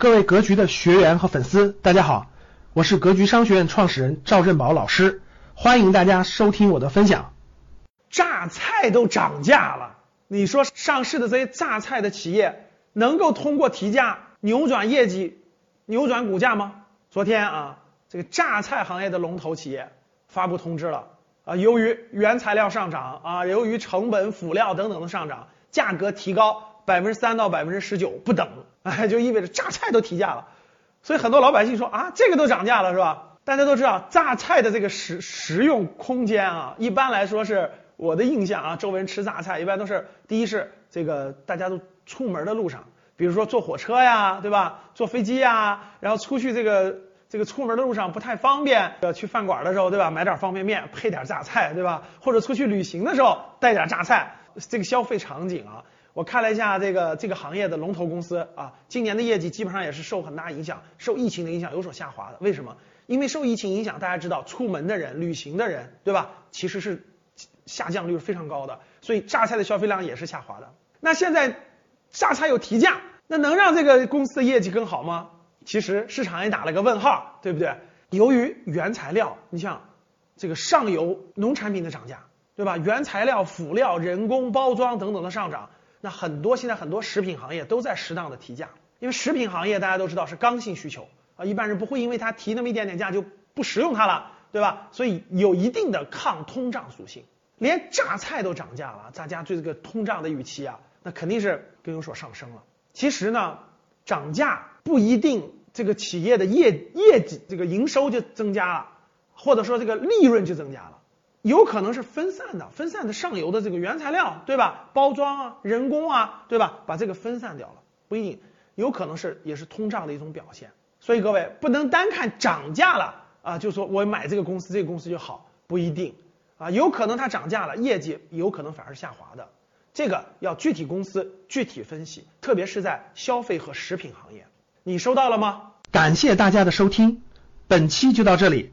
各位格局的学员和粉丝，大家好，我是格局商学院创始人赵振宝老师，欢迎大家收听我的分享。榨菜都涨价了，你说上市的这些榨菜的企业能够通过提价扭转业绩、扭转股价吗？昨天啊，这个榨菜行业的龙头企业发布通知了啊，由于原材料上涨啊，由于成本、辅料等等的上涨，价格提高百分之三到百分之十九不等。哎，就意味着榨菜都提价了，所以很多老百姓说啊，这个都涨价了是吧？大家都知道榨菜的这个食食用空间啊，一般来说是我的印象啊，周围人吃榨菜一般都是第一是这个大家都出门的路上，比如说坐火车呀，对吧？坐飞机呀，然后出去这个这个出门的路上不太方便，要去饭馆的时候，对吧？买点方便面配点榨菜，对吧？或者出去旅行的时候带点榨菜，这个消费场景啊。我看了一下这个这个行业的龙头公司啊，今年的业绩基本上也是受很大影响，受疫情的影响有所下滑的。为什么？因为受疫情影响，大家知道出门的人、旅行的人，对吧？其实是下降率是非常高的，所以榨菜的消费量也是下滑的。那现在榨菜有提价，那能让这个公司的业绩更好吗？其实市场也打了个问号，对不对？由于原材料，你像这个上游农产品的涨价，对吧？原材料、辅料、人工包装等等的上涨。那很多现在很多食品行业都在适当的提价，因为食品行业大家都知道是刚性需求啊，一般人不会因为它提那么一点点价就不食用它了，对吧？所以有一定的抗通胀属性。连榨菜都涨价了，大家对这个通胀的预期啊，那肯定是更有所上升了。其实呢，涨价不一定这个企业的业业绩这个营收就增加了，或者说这个利润就增加了。有可能是分散的，分散的上游的这个原材料，对吧？包装啊，人工啊，对吧？把这个分散掉了，不一定，有可能是也是通胀的一种表现。所以各位不能单看涨价了啊，就说我买这个公司，这个公司就好，不一定啊，有可能它涨价了，业绩有可能反而下滑的。这个要具体公司具体分析，特别是在消费和食品行业。你收到了吗？感谢大家的收听，本期就到这里。